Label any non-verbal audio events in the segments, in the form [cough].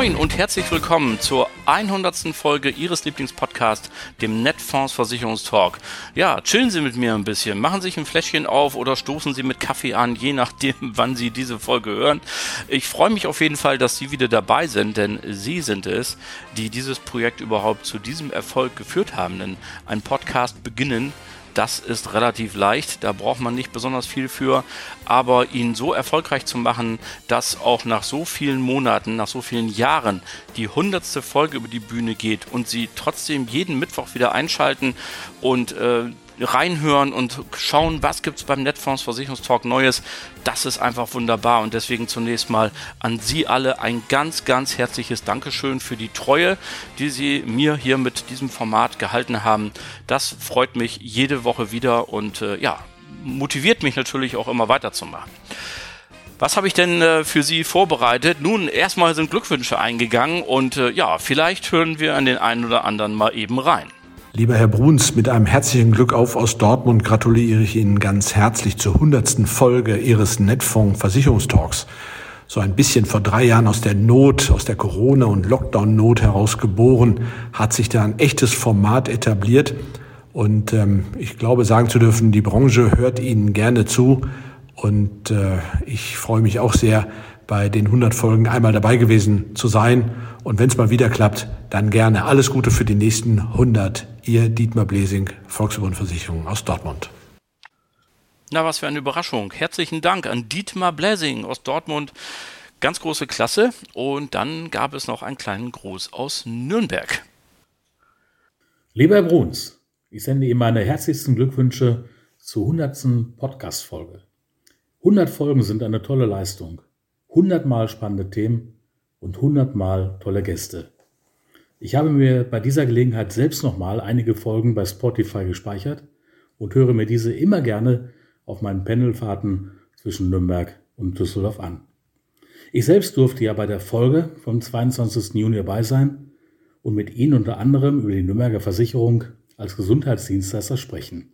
Moin und herzlich willkommen zur 100. Folge Ihres Lieblingspodcasts, dem Netfonds Versicherungstalk. Ja, chillen Sie mit mir ein bisschen, machen sich ein Fläschchen auf oder stoßen Sie mit Kaffee an, je nachdem, [laughs] wann Sie diese Folge hören. Ich freue mich auf jeden Fall, dass Sie wieder dabei sind, denn Sie sind es, die dieses Projekt überhaupt zu diesem Erfolg geführt haben. Denn ein Podcast beginnen das ist relativ leicht, da braucht man nicht besonders viel für, aber ihn so erfolgreich zu machen, dass auch nach so vielen Monaten, nach so vielen Jahren die hundertste Folge über die Bühne geht und sie trotzdem jeden Mittwoch wieder einschalten und äh, reinhören und schauen, was gibt es beim Netfonds Versicherungstalk Neues. Das ist einfach wunderbar und deswegen zunächst mal an Sie alle ein ganz, ganz herzliches Dankeschön für die Treue, die Sie mir hier mit diesem Format gehalten haben. Das freut mich jede Woche wieder und äh, ja, motiviert mich natürlich auch immer weiterzumachen. Was habe ich denn äh, für Sie vorbereitet? Nun, erstmal sind Glückwünsche eingegangen und äh, ja, vielleicht hören wir an den einen oder anderen mal eben rein. Lieber Herr Bruns, mit einem herzlichen Glück auf aus Dortmund gratuliere ich Ihnen ganz herzlich zur hundertsten Folge Ihres Netfonds Versicherungstalks. So ein bisschen vor drei Jahren aus der Not, aus der Corona- und Lockdown-Not heraus geboren, hat sich da ein echtes Format etabliert. Und ähm, ich glaube, sagen zu dürfen, die Branche hört Ihnen gerne zu. Und äh, ich freue mich auch sehr, bei den 100 Folgen einmal dabei gewesen zu sein. Und wenn es mal wieder klappt, dann gerne alles Gute für die nächsten 100. Ihr Dietmar Blesing, Volksüberversicherung aus Dortmund. Na, was für eine Überraschung. Herzlichen Dank an Dietmar Blesing aus Dortmund. Ganz große Klasse. Und dann gab es noch einen kleinen Gruß aus Nürnberg. Lieber Herr Bruns, ich sende Ihnen meine herzlichsten Glückwünsche zur 100. Podcast-Folge. 100 Folgen sind eine tolle Leistung. 100 Mal spannende Themen und 100 Mal tolle Gäste. Ich habe mir bei dieser Gelegenheit selbst nochmal einige Folgen bei Spotify gespeichert und höre mir diese immer gerne auf meinen Pendelfahrten zwischen Nürnberg und Düsseldorf an. Ich selbst durfte ja bei der Folge vom 22. Juni dabei sein und mit Ihnen unter anderem über die Nürnberger Versicherung als Gesundheitsdienstleister sprechen.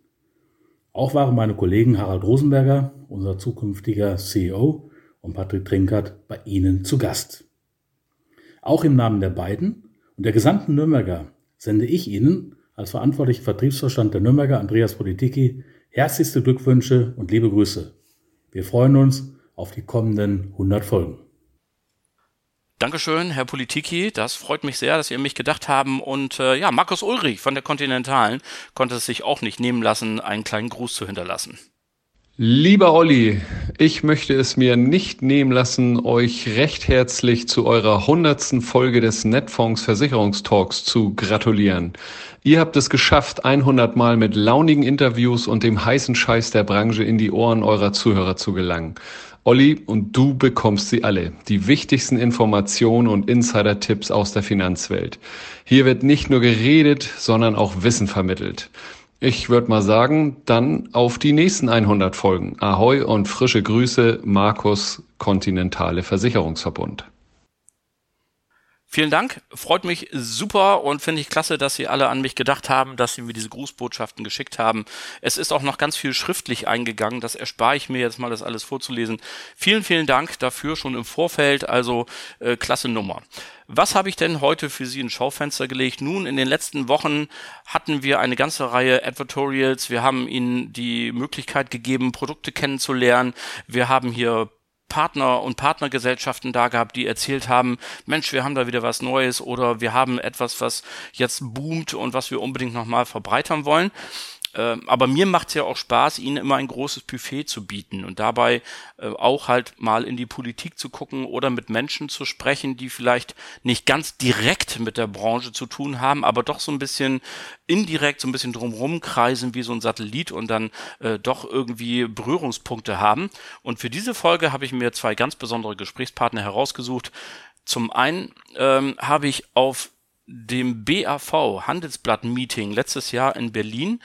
Auch waren meine Kollegen Harald Rosenberger, unser zukünftiger CEO, und Patrick Trinkert bei Ihnen zu Gast. Auch im Namen der beiden und der gesamten Nürnberger sende ich Ihnen als verantwortlicher Vertriebsvorstand der Nürnberger Andreas Politiki herzlichste Glückwünsche und liebe Grüße. Wir freuen uns auf die kommenden 100 Folgen. Dankeschön, Herr Politiki. Das freut mich sehr, dass Sie an mich gedacht haben. Und äh, ja, Markus Ulrich von der Continentalen konnte es sich auch nicht nehmen lassen, einen kleinen Gruß zu hinterlassen. Lieber Olli, ich möchte es mir nicht nehmen lassen, euch recht herzlich zu eurer hundertsten Folge des Netfonds Versicherungstalks zu gratulieren. Ihr habt es geschafft, 100 Mal mit launigen Interviews und dem heißen Scheiß der Branche in die Ohren eurer Zuhörer zu gelangen. Olli, und du bekommst sie alle. Die wichtigsten Informationen und Insider-Tipps aus der Finanzwelt. Hier wird nicht nur geredet, sondern auch Wissen vermittelt. Ich würde mal sagen, dann auf die nächsten 100 Folgen. Ahoi und frische Grüße, Markus, Kontinentale Versicherungsverbund. Vielen Dank, freut mich super und finde ich klasse, dass Sie alle an mich gedacht haben, dass Sie mir diese Grußbotschaften geschickt haben. Es ist auch noch ganz viel schriftlich eingegangen, das erspare ich mir jetzt mal, das alles vorzulesen. Vielen, vielen Dank dafür schon im Vorfeld, also äh, klasse Nummer. Was habe ich denn heute für Sie ins Schaufenster gelegt? Nun, in den letzten Wochen hatten wir eine ganze Reihe Advertorials. Wir haben Ihnen die Möglichkeit gegeben, Produkte kennenzulernen. Wir haben hier Partner und Partnergesellschaften da gehabt, die erzählt haben, Mensch, wir haben da wieder was Neues oder wir haben etwas, was jetzt boomt und was wir unbedingt nochmal verbreitern wollen. Äh, aber mir macht es ja auch Spaß, ihnen immer ein großes Buffet zu bieten und dabei äh, auch halt mal in die Politik zu gucken oder mit Menschen zu sprechen, die vielleicht nicht ganz direkt mit der Branche zu tun haben, aber doch so ein bisschen indirekt, so ein bisschen drumherum kreisen wie so ein Satellit und dann äh, doch irgendwie Berührungspunkte haben. Und für diese Folge habe ich mir zwei ganz besondere Gesprächspartner herausgesucht. Zum einen ähm, habe ich auf dem BAV Handelsblatt Meeting letztes Jahr in Berlin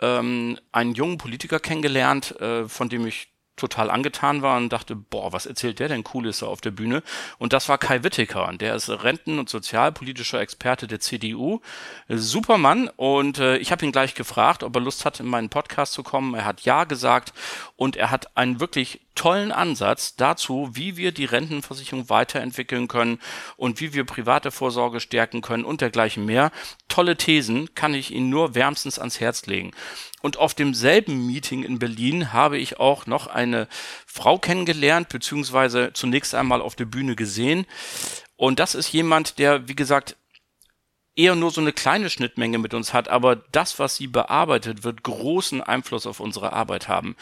ähm, einen jungen Politiker kennengelernt, äh, von dem ich total angetan war und dachte, boah, was erzählt der denn Cooles auf der Bühne? Und das war Kai Witteker, der ist Renten- und sozialpolitischer Experte der CDU. Supermann und äh, ich habe ihn gleich gefragt, ob er Lust hat, in meinen Podcast zu kommen. Er hat ja gesagt und er hat einen wirklich tollen Ansatz dazu, wie wir die Rentenversicherung weiterentwickeln können und wie wir private Vorsorge stärken können und dergleichen mehr. Tolle Thesen kann ich Ihnen nur wärmstens ans Herz legen. Und auf demselben Meeting in Berlin habe ich auch noch eine Frau kennengelernt, beziehungsweise zunächst einmal auf der Bühne gesehen. Und das ist jemand, der, wie gesagt, eher nur so eine kleine Schnittmenge mit uns hat, aber das, was sie bearbeitet, wird großen Einfluss auf unsere Arbeit haben.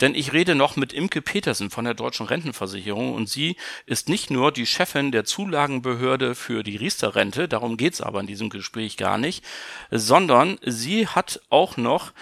Denn ich rede noch mit Imke Petersen von der Deutschen Rentenversicherung und sie ist nicht nur die Chefin der Zulagenbehörde für die Riester-Rente, darum geht's aber in diesem Gespräch gar nicht, sondern sie hat auch noch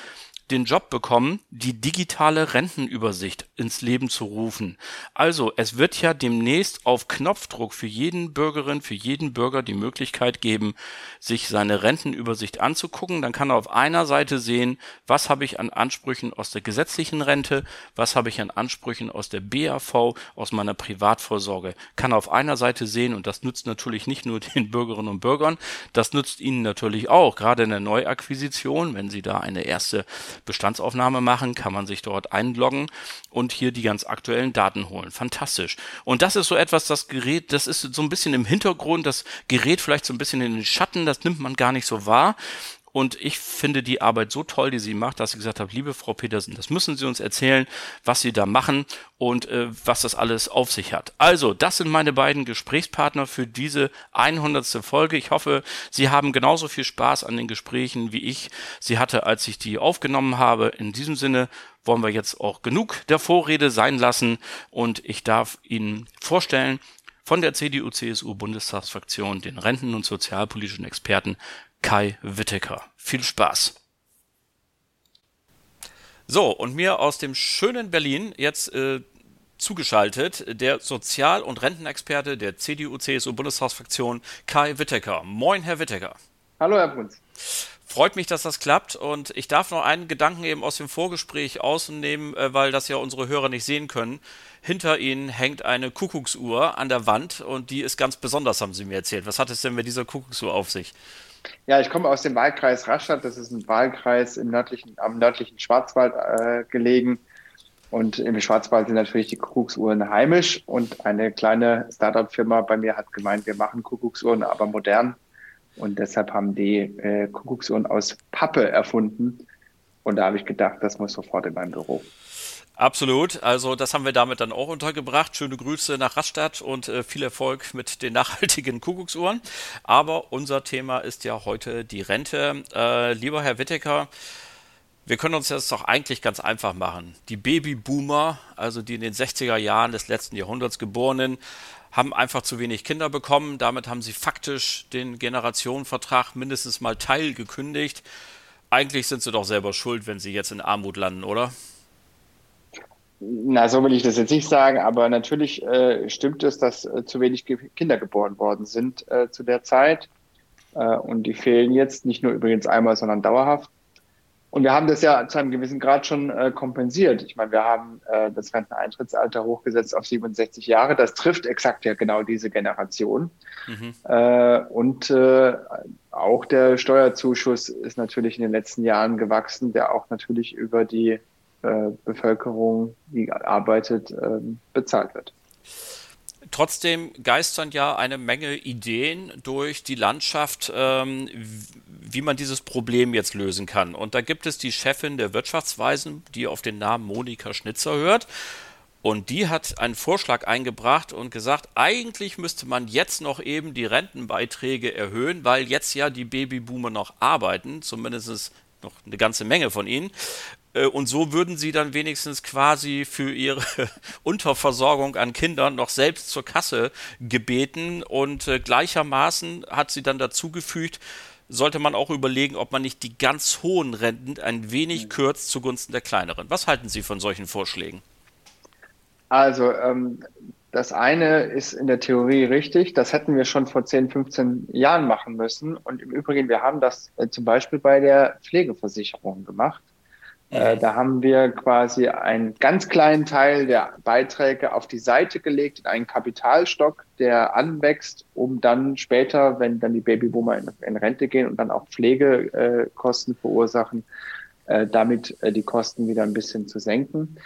den Job bekommen, die digitale Rentenübersicht ins Leben zu rufen. Also, es wird ja demnächst auf Knopfdruck für jeden Bürgerin, für jeden Bürger die Möglichkeit geben, sich seine Rentenübersicht anzugucken. Dann kann er auf einer Seite sehen, was habe ich an Ansprüchen aus der gesetzlichen Rente, was habe ich an Ansprüchen aus der BAV, aus meiner Privatvorsorge. Kann er auf einer Seite sehen und das nützt natürlich nicht nur [laughs] den Bürgerinnen und Bürgern, das nützt ihnen natürlich auch, gerade in der Neuakquisition, wenn sie da eine erste Bestandsaufnahme machen, kann man sich dort einloggen und hier die ganz aktuellen Daten holen. Fantastisch. Und das ist so etwas, das Gerät, das ist so ein bisschen im Hintergrund, das Gerät vielleicht so ein bisschen in den Schatten, das nimmt man gar nicht so wahr. Und ich finde die Arbeit so toll, die sie macht, dass ich gesagt habe, liebe Frau Petersen, das müssen Sie uns erzählen, was Sie da machen und äh, was das alles auf sich hat. Also, das sind meine beiden Gesprächspartner für diese 100. Folge. Ich hoffe, Sie haben genauso viel Spaß an den Gesprächen, wie ich sie hatte, als ich die aufgenommen habe. In diesem Sinne wollen wir jetzt auch genug der Vorrede sein lassen und ich darf Ihnen vorstellen, von der CDU-CSU-Bundestagsfraktion den Renten- und sozialpolitischen Experten Kai Wittecker. Viel Spaß! So, und mir aus dem schönen Berlin jetzt äh, zugeschaltet der Sozial- und Rentenexperte der CDU-CSU-Bundestagsfraktion Kai Wittecker. Moin, Herr Wittecker. Hallo, Herr Bruns. Freut mich, dass das klappt und ich darf noch einen Gedanken eben aus dem Vorgespräch ausnehmen, äh, weil das ja unsere Hörer nicht sehen können. Hinter Ihnen hängt eine Kuckucksuhr an der Wand und die ist ganz besonders, haben Sie mir erzählt. Was hat es denn mit dieser Kuckucksuhr auf sich? Ja, ich komme aus dem Wahlkreis Rastatt. Das ist ein Wahlkreis im nördlichen, am nördlichen Schwarzwald äh, gelegen. Und im Schwarzwald sind natürlich die Kuckucksuhren heimisch. Und eine kleine Startup-Firma bei mir hat gemeint, wir machen Kuckucksuhren, aber modern. Und deshalb haben die äh, Kuckucksuhren aus Pappe erfunden. Und da habe ich gedacht, das muss sofort in mein Büro. Absolut. Also das haben wir damit dann auch untergebracht. Schöne Grüße nach Rastatt und äh, viel Erfolg mit den nachhaltigen Kuckucksuhren. Aber unser Thema ist ja heute die Rente. Äh, lieber Herr Wittecker, wir können uns das doch eigentlich ganz einfach machen. Die Babyboomer, also die in den 60er Jahren des letzten Jahrhunderts geborenen, haben einfach zu wenig Kinder bekommen. Damit haben sie faktisch den Generationenvertrag mindestens mal teilgekündigt. Eigentlich sind sie doch selber schuld, wenn sie jetzt in Armut landen, oder? Na, so will ich das jetzt nicht sagen, aber natürlich äh, stimmt es, dass äh, zu wenig Kinder geboren worden sind äh, zu der Zeit. Äh, und die fehlen jetzt nicht nur übrigens einmal, sondern dauerhaft. Und wir haben das ja zu einem gewissen Grad schon äh, kompensiert. Ich meine, wir haben äh, das Renteneintrittsalter hochgesetzt auf 67 Jahre. Das trifft exakt ja genau diese Generation. Mhm. und auch der Steuerzuschuss ist natürlich in den letzten Jahren gewachsen, der auch natürlich über die äh, Bevölkerung, die arbeitet, ähm, bezahlt wird. Trotzdem geistern ja eine Menge Ideen durch die Landschaft, ähm, wie man dieses Problem jetzt lösen kann. Und da gibt es die Chefin der Wirtschaftsweisen, die auf den Namen Monika Schnitzer hört. Und die hat einen Vorschlag eingebracht und gesagt, eigentlich müsste man jetzt noch eben die Rentenbeiträge erhöhen, weil jetzt ja die Babyboomer noch arbeiten, zumindest noch eine ganze Menge von ihnen. Äh, und so würden sie dann wenigstens quasi für ihre [laughs] Unterversorgung an Kindern noch selbst zur Kasse gebeten. Und äh, gleichermaßen hat sie dann dazugefügt, sollte man auch überlegen, ob man nicht die ganz hohen Renten ein wenig kürzt zugunsten der kleineren. Was halten Sie von solchen Vorschlägen? Also, ähm, das eine ist in der Theorie richtig. Das hätten wir schon vor 10, 15 Jahren machen müssen. Und im Übrigen, wir haben das äh, zum Beispiel bei der Pflegeversicherung gemacht. Äh, da haben wir quasi einen ganz kleinen Teil der Beiträge auf die Seite gelegt in einen Kapitalstock, der anwächst, um dann später, wenn dann die Babyboomer in, in Rente gehen und dann auch Pflegekosten verursachen, äh, damit äh, die Kosten wieder ein bisschen zu senken.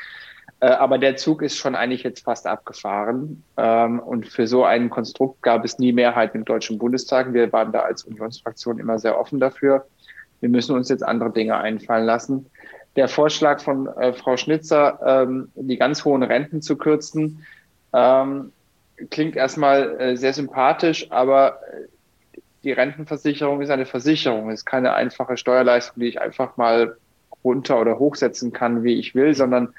Äh, aber der Zug ist schon eigentlich jetzt fast abgefahren. Ähm, und für so ein Konstrukt gab es nie Mehrheit im Deutschen Bundestag. Wir waren da als Unionsfraktion immer sehr offen dafür. Wir müssen uns jetzt andere Dinge einfallen lassen der Vorschlag von äh, Frau Schnitzer, ähm, die ganz hohen Renten zu kürzen, ähm, klingt erstmal äh, sehr sympathisch, aber äh, die Rentenversicherung ist eine Versicherung, ist keine einfache Steuerleistung, die ich einfach mal runter oder hochsetzen kann, wie ich will, sondern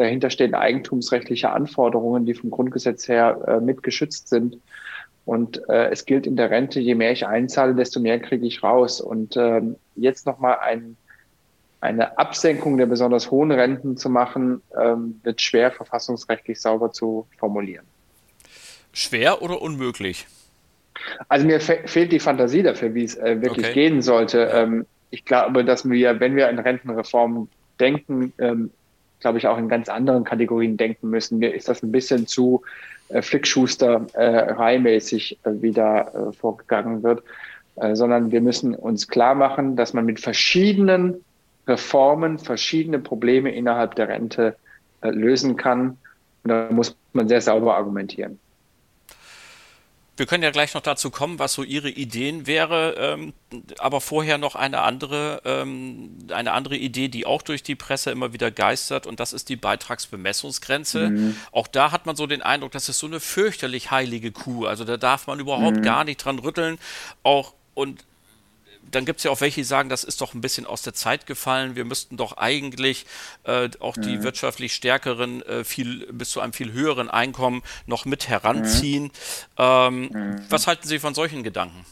dahinter stehen eigentumsrechtliche Anforderungen, die vom Grundgesetz her äh, mit geschützt sind. Und äh, es gilt in der Rente, je mehr ich einzahle, desto mehr kriege ich raus. Und ähm, jetzt nochmal ein eine Absenkung der besonders hohen Renten zu machen, ähm, wird schwer verfassungsrechtlich sauber zu formulieren. Schwer oder unmöglich? Also mir fe fehlt die Fantasie dafür, wie es äh, wirklich okay. gehen sollte. Ähm, ich glaube, dass wir, wenn wir in Rentenreformen denken, ähm, glaube ich, auch in ganz anderen Kategorien denken müssen. Mir ist das ein bisschen zu äh, Flickschuster-reimäßig äh, wie da äh, vorgegangen wird, äh, sondern wir müssen uns klar machen, dass man mit verschiedenen Reformen verschiedene Probleme innerhalb der Rente äh, lösen kann. Und da muss man sehr sauber argumentieren. Wir können ja gleich noch dazu kommen, was so Ihre Ideen wäre, ähm, aber vorher noch eine andere, ähm, eine andere Idee, die auch durch die Presse immer wieder geistert, und das ist die Beitragsbemessungsgrenze. Mhm. Auch da hat man so den Eindruck, das ist so eine fürchterlich heilige Kuh. Also da darf man überhaupt mhm. gar nicht dran rütteln. Auch und dann gibt es ja auch welche, die sagen, das ist doch ein bisschen aus der Zeit gefallen. Wir müssten doch eigentlich äh, auch die mhm. wirtschaftlich stärkeren äh, viel bis zu einem viel höheren Einkommen noch mit heranziehen. Mhm. Ähm, mhm. Was halten Sie von solchen Gedanken?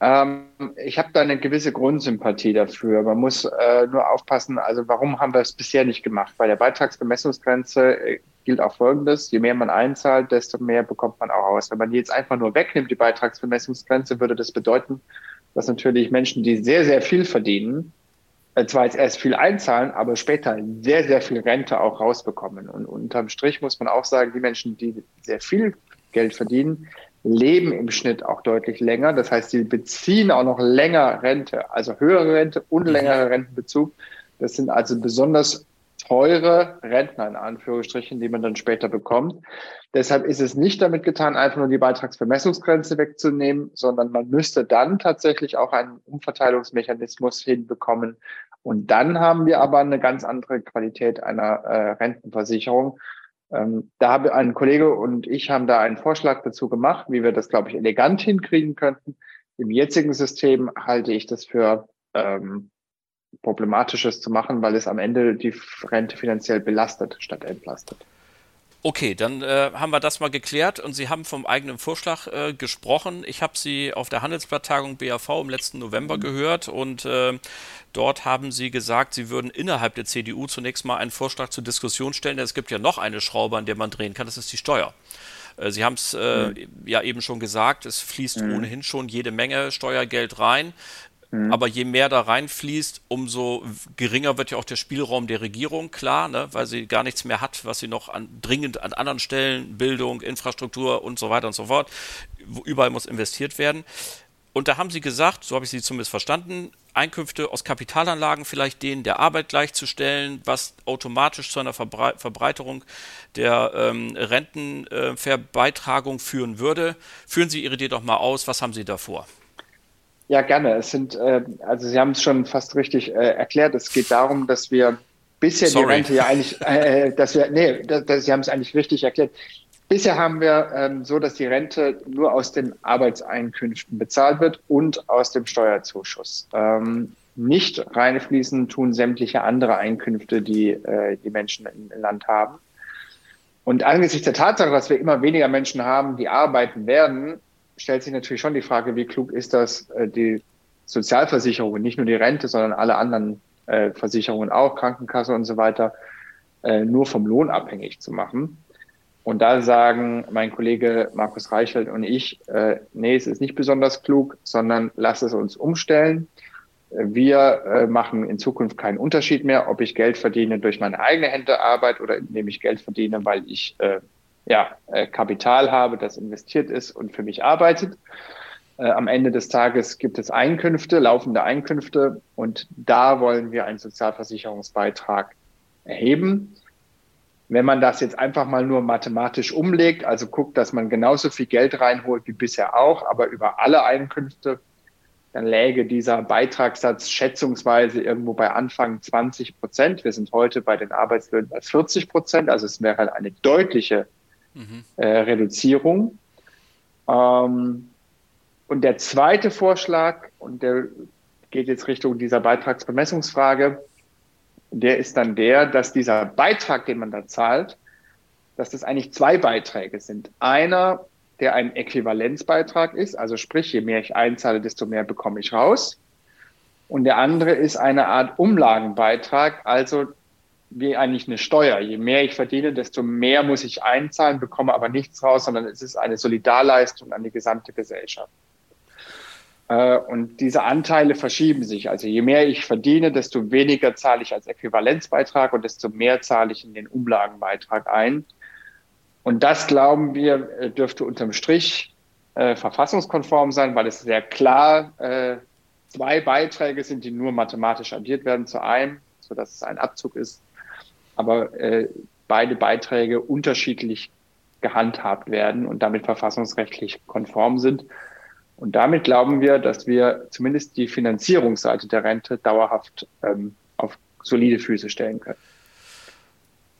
Ähm, ich habe da eine gewisse Grundsympathie dafür. Man muss äh, nur aufpassen, also warum haben wir es bisher nicht gemacht? Bei der Beitragsbemessungsgrenze äh, gilt auch Folgendes, je mehr man einzahlt, desto mehr bekommt man auch aus. Wenn man jetzt einfach nur wegnimmt, die Beitragsbemessungsgrenze, würde das bedeuten, dass natürlich Menschen, die sehr, sehr viel verdienen, äh, zwar jetzt erst viel einzahlen, aber später sehr, sehr viel Rente auch rausbekommen. Und unterm Strich muss man auch sagen, die Menschen, die sehr viel Geld verdienen, leben im Schnitt auch deutlich länger. Das heißt, sie beziehen auch noch länger Rente, also höhere Rente und mhm. längere Rentenbezug. Das sind also besonders teure Rentner in Anführungsstrichen, die man dann später bekommt. Deshalb ist es nicht damit getan, einfach nur die Beitragsvermessungsgrenze wegzunehmen, sondern man müsste dann tatsächlich auch einen Umverteilungsmechanismus hinbekommen. Und dann haben wir aber eine ganz andere Qualität einer äh, Rentenversicherung. Ähm, da habe ein Kollege und ich haben da einen Vorschlag dazu gemacht, wie wir das, glaube ich, elegant hinkriegen könnten. Im jetzigen System halte ich das für ähm, Problematisches zu machen, weil es am Ende die Rente finanziell belastet statt entlastet. Okay, dann äh, haben wir das mal geklärt und Sie haben vom eigenen Vorschlag äh, gesprochen. Ich habe Sie auf der Handelsblatttagung BAV im letzten November mhm. gehört und äh, dort haben Sie gesagt, Sie würden innerhalb der CDU zunächst mal einen Vorschlag zur Diskussion stellen. Denn es gibt ja noch eine Schraube, an der man drehen kann, das ist die Steuer. Äh, Sie haben es äh, mhm. ja eben schon gesagt, es fließt mhm. ohnehin schon jede Menge Steuergeld rein. Mhm. Aber je mehr da reinfließt, umso geringer wird ja auch der Spielraum der Regierung, klar, ne, weil sie gar nichts mehr hat, was sie noch an, dringend an anderen Stellen, Bildung, Infrastruktur und so weiter und so fort, überall muss investiert werden. Und da haben sie gesagt, so habe ich sie zumindest verstanden, Einkünfte aus Kapitalanlagen vielleicht denen der Arbeit gleichzustellen, was automatisch zu einer Verbre Verbreiterung der ähm, Rentenverbeitragung äh, führen würde. Führen Sie Ihre Idee doch mal aus, was haben Sie da vor? Ja, gerne. Es sind, äh, also Sie haben es schon fast richtig äh, erklärt. Es geht darum, dass wir bisher Sorry. die Rente ja eigentlich, [laughs] äh, dass wir, nee, das, das, Sie haben es eigentlich richtig erklärt. Bisher haben wir ähm, so, dass die Rente nur aus den Arbeitseinkünften bezahlt wird und aus dem Steuerzuschuss. Ähm, nicht reinfließen tun sämtliche andere Einkünfte, die äh, die Menschen im Land haben. Und angesichts der Tatsache, dass wir immer weniger Menschen haben, die arbeiten werden, stellt sich natürlich schon die Frage, wie klug ist das, äh, die Sozialversicherung, nicht nur die Rente, sondern alle anderen äh, Versicherungen auch, Krankenkasse und so weiter, äh, nur vom Lohn abhängig zu machen. Und da sagen mein Kollege Markus Reichelt und ich, nee, es ist nicht besonders klug, sondern lass es uns umstellen. Wir machen in Zukunft keinen Unterschied mehr, ob ich Geld verdiene durch meine eigene Händearbeit oder indem ich Geld verdiene, weil ich ja, äh, Kapital habe, das investiert ist und für mich arbeitet. Äh, am Ende des Tages gibt es Einkünfte, laufende Einkünfte und da wollen wir einen Sozialversicherungsbeitrag erheben. Wenn man das jetzt einfach mal nur mathematisch umlegt, also guckt, dass man genauso viel Geld reinholt wie bisher auch, aber über alle Einkünfte, dann läge dieser Beitragssatz schätzungsweise irgendwo bei Anfang 20 Prozent. Wir sind heute bei den Arbeitslöhnen bei 40 Prozent, also es wäre eine deutliche mhm. äh, Reduzierung. Ähm, und der zweite Vorschlag, und der geht jetzt Richtung dieser Beitragsbemessungsfrage, der ist dann der, dass dieser Beitrag, den man da zahlt, dass das eigentlich zwei Beiträge sind. Einer, der ein Äquivalenzbeitrag ist, also sprich, je mehr ich einzahle, desto mehr bekomme ich raus. Und der andere ist eine Art Umlagenbeitrag, also wie eigentlich eine Steuer. Je mehr ich verdiene, desto mehr muss ich einzahlen, bekomme aber nichts raus, sondern es ist eine Solidarleistung an die gesamte Gesellschaft. Äh, und diese Anteile verschieben sich. Also je mehr ich verdiene, desto weniger zahle ich als Äquivalenzbeitrag und desto mehr zahle ich in den Umlagenbeitrag ein. Und das, glauben wir, äh, dürfte unterm Strich äh, verfassungskonform sein, weil es sehr klar äh, zwei Beiträge sind, die nur mathematisch addiert werden zu einem, sodass es ein Abzug ist. Aber äh, beide Beiträge unterschiedlich gehandhabt werden und damit verfassungsrechtlich konform sind. Und damit glauben wir, dass wir zumindest die Finanzierungsseite der Rente dauerhaft ähm, auf solide Füße stellen können.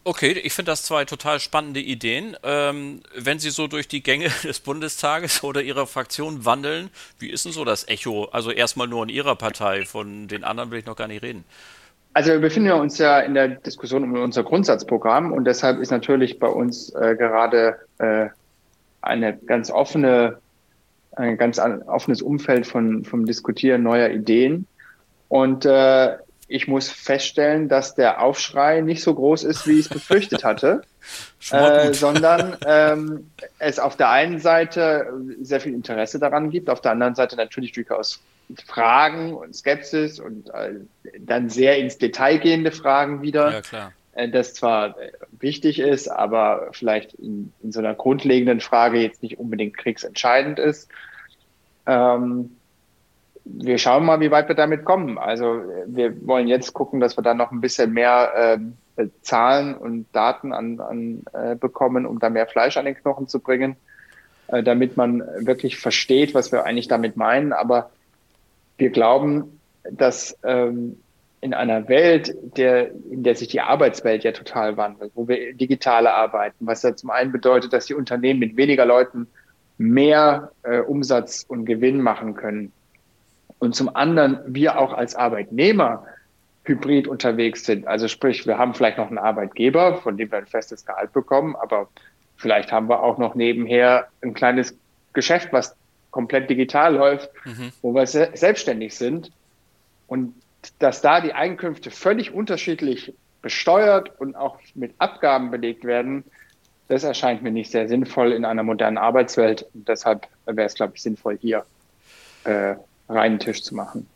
Okay, ich finde das zwei total spannende Ideen. Ähm, wenn Sie so durch die Gänge [laughs] des Bundestages oder Ihrer Fraktion wandeln, wie ist denn so das Echo? Also erstmal nur in Ihrer Partei, von den anderen will ich noch gar nicht reden. Also wir befinden uns ja in der Diskussion um unser Grundsatzprogramm und deshalb ist natürlich bei uns äh, gerade äh, eine ganz offene ein ganz offenes Umfeld von, vom Diskutieren neuer Ideen. Und äh, ich muss feststellen, dass der Aufschrei nicht so groß ist, wie ich es befürchtet hatte, [laughs] äh, sondern ähm, es auf der einen Seite sehr viel Interesse daran gibt, auf der anderen Seite natürlich durchaus Fragen und Skepsis und äh, dann sehr ins Detail gehende Fragen wieder. Ja, klar. Äh, das zwar wichtig ist, aber vielleicht in, in, so einer grundlegenden Frage jetzt nicht unbedingt kriegsentscheidend ist. Ähm, wir schauen mal, wie weit wir damit kommen. Also wir wollen jetzt gucken, dass wir da noch ein bisschen mehr äh, Zahlen und Daten an, an äh, bekommen, um da mehr Fleisch an den Knochen zu bringen, äh, damit man wirklich versteht, was wir eigentlich damit meinen. Aber wir glauben, dass ähm, in einer Welt, der, in der sich die Arbeitswelt ja total wandelt, wo wir digitale arbeiten, was ja zum einen bedeutet, dass die Unternehmen mit weniger Leuten mehr äh, Umsatz und Gewinn machen können. Und zum anderen wir auch als Arbeitnehmer hybrid unterwegs sind. Also sprich, wir haben vielleicht noch einen Arbeitgeber, von dem wir ein festes Gehalt bekommen, aber vielleicht haben wir auch noch nebenher ein kleines Geschäft, was komplett digital läuft, mhm. wo wir se selbstständig sind. Und dass da die Einkünfte völlig unterschiedlich besteuert und auch mit Abgaben belegt werden, das erscheint mir nicht sehr sinnvoll in einer modernen Arbeitswelt. Und deshalb wäre es, glaube ich, sinnvoll, hier äh, reinen Tisch zu machen.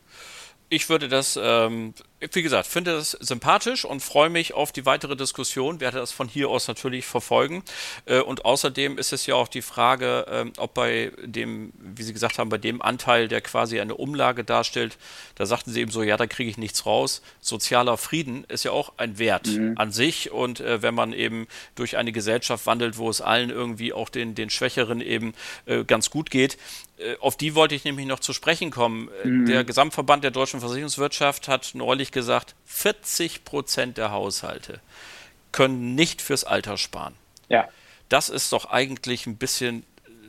Ich würde das ähm, wie gesagt, finde das sympathisch und freue mich auf die weitere Diskussion. Werde das von hier aus natürlich verfolgen. Äh, und außerdem ist es ja auch die Frage, ähm, ob bei dem, wie Sie gesagt haben, bei dem Anteil, der quasi eine Umlage darstellt, da sagten Sie eben so, ja, da kriege ich nichts raus. Sozialer Frieden ist ja auch ein Wert mhm. an sich. Und äh, wenn man eben durch eine Gesellschaft wandelt, wo es allen irgendwie auch den, den Schwächeren eben äh, ganz gut geht, auf die wollte ich nämlich noch zu sprechen kommen. Mhm. Der Gesamtverband der deutschen Versicherungswirtschaft hat neulich gesagt, 40 Prozent der Haushalte können nicht fürs Alter sparen. Ja. Das ist doch eigentlich ein bisschen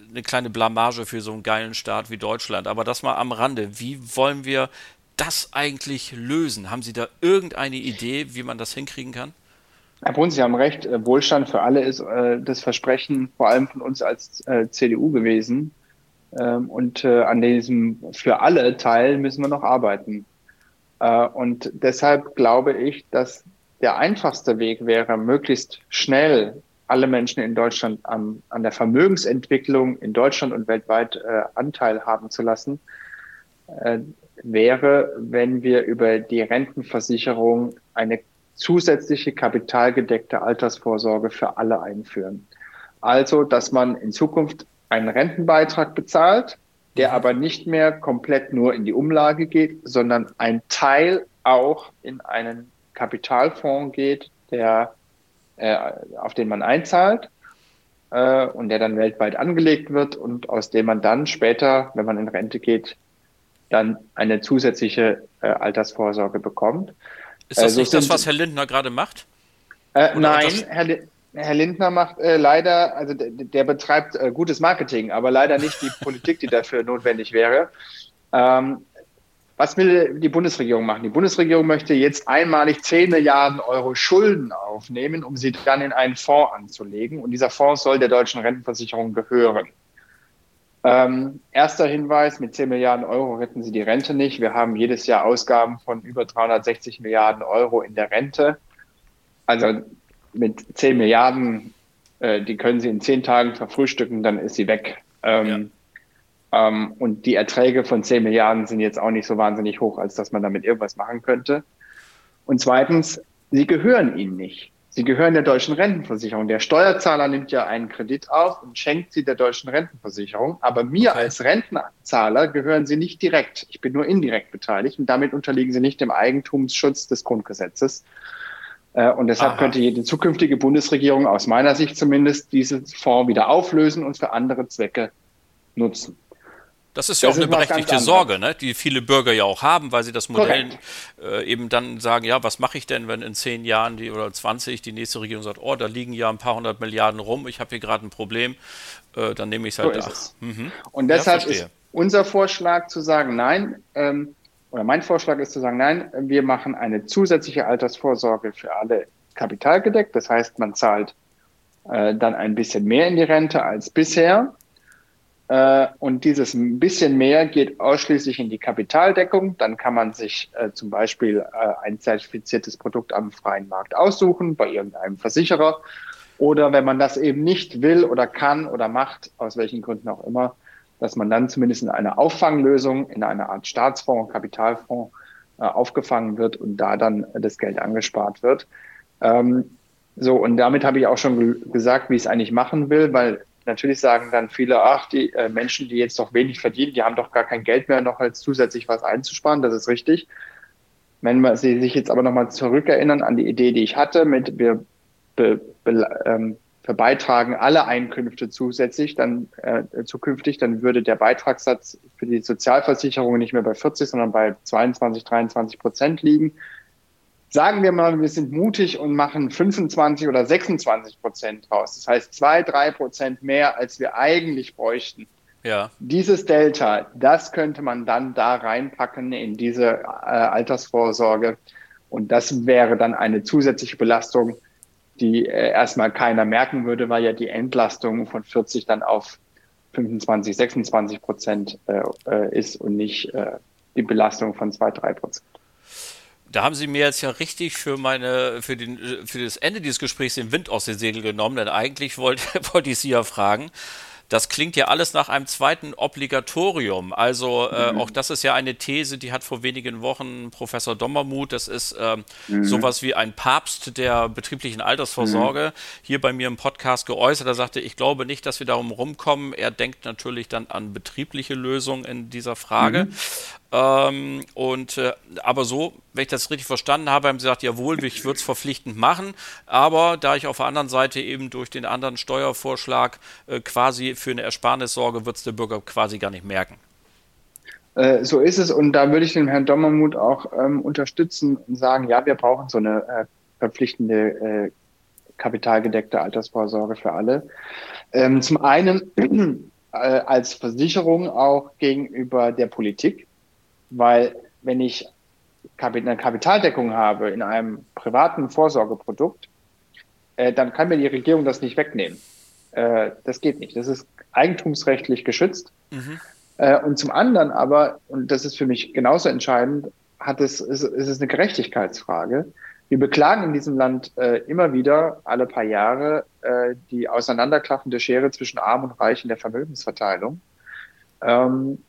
eine kleine Blamage für so einen geilen Staat wie Deutschland. Aber das mal am Rande. Wie wollen wir das eigentlich lösen? Haben Sie da irgendeine Idee, wie man das hinkriegen kann? Herr Brunz, Sie haben recht. Äh, Wohlstand für alle ist äh, das Versprechen vor allem von uns als äh, CDU gewesen. Ähm, und äh, an diesem für alle Teil müssen wir noch arbeiten. Äh, und deshalb glaube ich, dass der einfachste Weg wäre, möglichst schnell alle Menschen in Deutschland an, an der Vermögensentwicklung in Deutschland und weltweit äh, Anteil haben zu lassen, äh, wäre, wenn wir über die Rentenversicherung eine zusätzliche kapitalgedeckte Altersvorsorge für alle einführen. Also, dass man in Zukunft einen Rentenbeitrag bezahlt, der mhm. aber nicht mehr komplett nur in die Umlage geht, sondern ein Teil auch in einen Kapitalfonds geht, der äh, auf den man einzahlt äh, und der dann weltweit angelegt wird und aus dem man dann später, wenn man in Rente geht, dann eine zusätzliche äh, Altersvorsorge bekommt. Ist das äh, nicht das, was Herr Lindner gerade macht? Äh, nein, Herr, Herr, Lindner macht äh, leider, also der, der betreibt äh, gutes Marketing, aber leider nicht die Politik, die dafür notwendig wäre. Ähm, was will die Bundesregierung machen? Die Bundesregierung möchte jetzt einmalig 10 Milliarden Euro Schulden aufnehmen, um sie dann in einen Fonds anzulegen. Und dieser Fonds soll der deutschen Rentenversicherung gehören. Ähm, erster Hinweis, mit 10 Milliarden Euro retten sie die Rente nicht. Wir haben jedes Jahr Ausgaben von über 360 Milliarden Euro in der Rente. Also mit 10 Milliarden, äh, die können sie in 10 Tagen verfrühstücken, dann ist sie weg. Ähm, ja. Ähm, und die Erträge von 10 Milliarden sind jetzt auch nicht so wahnsinnig hoch, als dass man damit irgendwas machen könnte. Und zweitens, sie gehören ihnen nicht. Sie gehören der deutschen Rentenversicherung. Der Steuerzahler nimmt ja einen Kredit auf und schenkt sie der deutschen Rentenversicherung. Aber mir okay. als Rentenzahler gehören sie nicht direkt. Ich bin nur indirekt beteiligt und damit unterliegen sie nicht dem Eigentumsschutz des Grundgesetzes. Äh, und deshalb Aha. könnte jede zukünftige Bundesregierung aus meiner Sicht zumindest diesen Fonds wieder auflösen und für andere Zwecke nutzen. Das ist ja das auch eine berechtigte Sorge, ne? die viele Bürger ja auch haben, weil sie das Modell äh, eben dann sagen, ja, was mache ich denn, wenn in zehn Jahren die oder 20 die nächste Regierung sagt, oh, da liegen ja ein paar hundert Milliarden rum, ich habe hier gerade ein Problem, äh, dann nehme ich es halt so mhm. Und deshalb ja, ist unser Vorschlag zu sagen, nein, ähm, oder mein Vorschlag ist zu sagen, nein, wir machen eine zusätzliche Altersvorsorge für alle kapitalgedeckt. Das heißt, man zahlt äh, dann ein bisschen mehr in die Rente als bisher äh, und dieses bisschen mehr geht ausschließlich in die Kapitaldeckung. Dann kann man sich äh, zum Beispiel äh, ein zertifiziertes Produkt am freien Markt aussuchen bei irgendeinem Versicherer. Oder wenn man das eben nicht will oder kann oder macht, aus welchen Gründen auch immer, dass man dann zumindest in einer Auffanglösung, in einer Art Staatsfonds, Kapitalfonds äh, aufgefangen wird und da dann das Geld angespart wird. Ähm, so, und damit habe ich auch schon gesagt, wie ich es eigentlich machen will, weil Natürlich sagen dann viele, ach, die äh, Menschen, die jetzt doch wenig verdienen, die haben doch gar kein Geld mehr, noch als zusätzlich was einzusparen. Das ist richtig. Wenn man sie sich jetzt aber nochmal zurückerinnern an die Idee, die ich hatte, mit wir be, be, ähm, verbeitragen alle Einkünfte zusätzlich, dann äh, zukünftig, dann würde der Beitragssatz für die Sozialversicherung nicht mehr bei 40, sondern bei 22, 23 Prozent liegen. Sagen wir mal, wir sind mutig und machen 25 oder 26 Prozent raus. Das heißt zwei, drei Prozent mehr, als wir eigentlich bräuchten. Ja. Dieses Delta, das könnte man dann da reinpacken in diese äh, Altersvorsorge. Und das wäre dann eine zusätzliche Belastung, die äh, erstmal keiner merken würde, weil ja die Entlastung von 40 dann auf 25, 26 Prozent äh, äh, ist und nicht äh, die Belastung von zwei, drei Prozent. Da haben Sie mir jetzt ja richtig für meine, für den, für das Ende dieses Gesprächs den Wind aus den Segeln genommen, denn eigentlich wollte, [laughs] wollte ich Sie ja fragen, das klingt ja alles nach einem zweiten Obligatorium. Also äh, mhm. auch das ist ja eine These, die hat vor wenigen Wochen Professor Dommermuth, das ist äh, mhm. sowas wie ein Papst der betrieblichen Altersvorsorge, mhm. hier bei mir im Podcast geäußert. Er sagte, ich glaube nicht, dass wir darum rumkommen. Er denkt natürlich dann an betriebliche Lösungen in dieser Frage. Ähm, und äh, aber so, wenn ich das richtig verstanden habe, haben sie gesagt, jawohl, ich würde es verpflichtend machen, aber da ich auf der anderen Seite eben durch den anderen Steuervorschlag äh, quasi für eine Ersparnis sorge, wird es der Bürger quasi gar nicht merken. Äh, so ist es und da würde ich den Herrn Dommermuth auch ähm, unterstützen und sagen, ja, wir brauchen so eine äh, verpflichtende kapitalgedeckte Altersvorsorge für alle. Ähm, zum einen [clears throat] äh, als Versicherung auch gegenüber der Politik, weil wenn ich eine Kapitaldeckung habe in einem privaten Vorsorgeprodukt, äh, dann kann mir die Regierung das nicht wegnehmen. Äh, das geht nicht. Das ist eigentumsrechtlich geschützt. Mhm. Äh, und zum anderen aber, und das ist für mich genauso entscheidend, hat es, ist, ist es eine Gerechtigkeitsfrage. Wir beklagen in diesem Land immer wieder alle paar Jahre die auseinanderklaffende Schere zwischen Arm und Reich in der Vermögensverteilung. Ähm,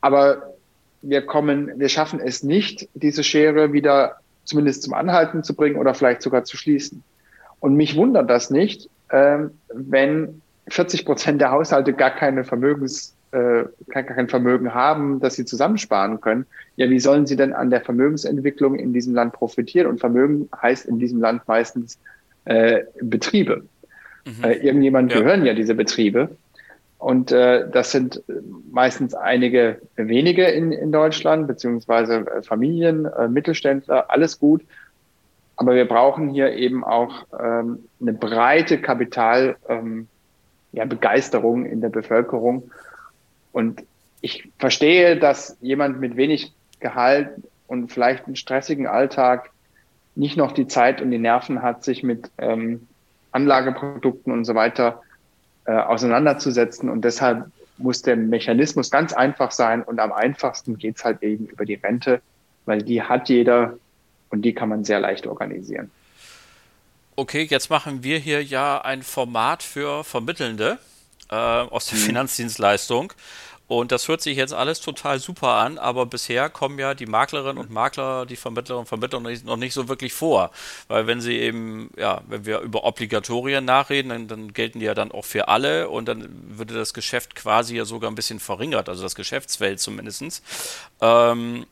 aber wir kommen, wir schaffen es nicht, diese Schere wieder zumindest zum Anhalten zu bringen oder vielleicht sogar zu schließen. Und mich wundert das nicht, ähm, wenn 40 Prozent der Haushalte gar keine Vermögens, äh, kein, kein Vermögen haben, das sie zusammensparen können. Ja, wie sollen sie denn an der Vermögensentwicklung in diesem Land profitieren? Und Vermögen heißt in diesem Land meistens äh, Betriebe. Mhm. Äh, irgendjemand ja. gehören ja diese Betriebe. Und äh, das sind meistens einige wenige in, in Deutschland, beziehungsweise äh, Familien, äh, Mittelständler, alles gut. Aber wir brauchen hier eben auch ähm, eine breite Kapitalbegeisterung ähm, ja, in der Bevölkerung. Und ich verstehe, dass jemand mit wenig Gehalt und vielleicht einen stressigen Alltag nicht noch die Zeit und die Nerven hat, sich mit ähm, Anlageprodukten und so weiter äh, auseinanderzusetzen. Und deshalb muss der Mechanismus ganz einfach sein und am einfachsten geht's halt eben über die Rente, weil die hat jeder und die kann man sehr leicht organisieren. Okay, jetzt machen wir hier ja ein Format für Vermittelnde äh, aus der mhm. Finanzdienstleistung. Und das hört sich jetzt alles total super an, aber bisher kommen ja die Maklerinnen und Makler, die Vermittlerinnen und Vermittler noch nicht, noch nicht so wirklich vor. Weil wenn sie eben, ja, wenn wir über Obligatorien nachreden, dann, dann, gelten die ja dann auch für alle und dann würde das Geschäft quasi ja sogar ein bisschen verringert, also das Geschäftsfeld zumindest. Ähm,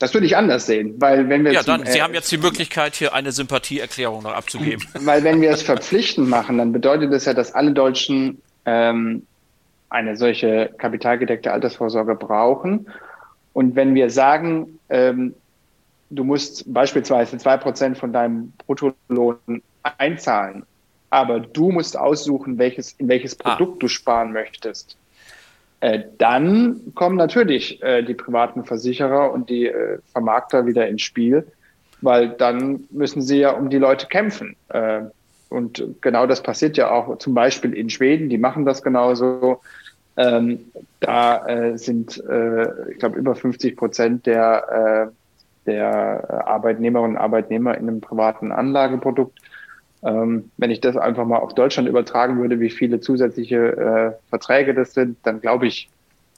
das würde ich anders sehen, weil wenn wir ja, dann, äh, Sie haben jetzt die Möglichkeit, hier eine Sympathieerklärung noch abzugeben. Weil wenn wir es verpflichtend machen, dann bedeutet das ja, dass alle Deutschen ähm, eine solche kapitalgedeckte Altersvorsorge brauchen. Und wenn wir sagen, ähm, du musst beispielsweise zwei Prozent von deinem Bruttolohn einzahlen, aber du musst aussuchen, welches, in welches ah. Produkt ah. du sparen möchtest, äh, dann kommen natürlich äh, die privaten Versicherer und die äh, Vermarkter wieder ins Spiel, weil dann müssen sie ja um die Leute kämpfen. Und genau das passiert ja auch zum Beispiel in Schweden, die machen das genauso. Ähm, da äh, sind, äh, ich glaube, über 50 Prozent der, äh, der Arbeitnehmerinnen und Arbeitnehmer in einem privaten Anlageprodukt. Ähm, wenn ich das einfach mal auf Deutschland übertragen würde, wie viele zusätzliche äh, Verträge das sind, dann glaube ich,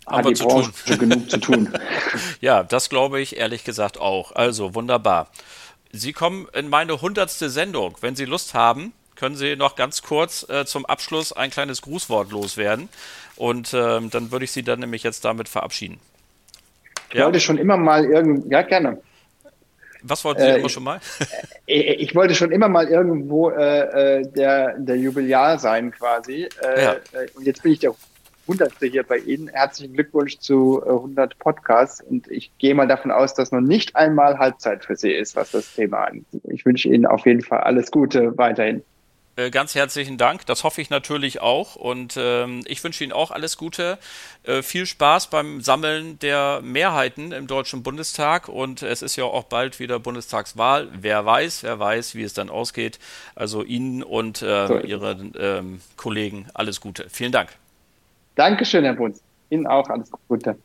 hat die Branche tun. [laughs] genug zu tun. [laughs] ja, das glaube ich ehrlich gesagt auch. Also wunderbar. Sie kommen in meine hundertste Sendung. Wenn Sie Lust haben, können Sie noch ganz kurz äh, zum Abschluss ein kleines Grußwort loswerden. Und ähm, dann würde ich Sie dann nämlich jetzt damit verabschieden. Ich ja? wollte schon immer mal irgend, ja gerne. Was wollten Sie äh, immer schon mal? [laughs] ich, ich, wollte schon immer mal irgendwo äh, äh der, der Jubiläar sein quasi. Äh, ja. Äh, und jetzt bin ich der Hundertste hier bei Ihnen. Herzlichen Glückwunsch zu 100 Podcasts. Und ich gehe mal davon aus, dass noch nicht einmal Halbzeit für Sie ist, was das Thema angeht. Ich wünsche Ihnen auf jeden Fall alles Gute weiterhin. Äh, ganz herzlichen Dank. Das hoffe ich natürlich auch. Und ähm, ich wünsche Ihnen auch alles Gute. Äh, viel Spaß beim Sammeln der Mehrheiten im Deutschen Bundestag. Und es ist ja auch bald wieder Bundestagswahl. Wer weiß, wer weiß, wie es dann ausgeht. Also Ihnen und äh. Ihren ähm, Kollegen alles Gute. Vielen Dank. Dankeschön, Herr Bunz. Ihnen auch alles Gute.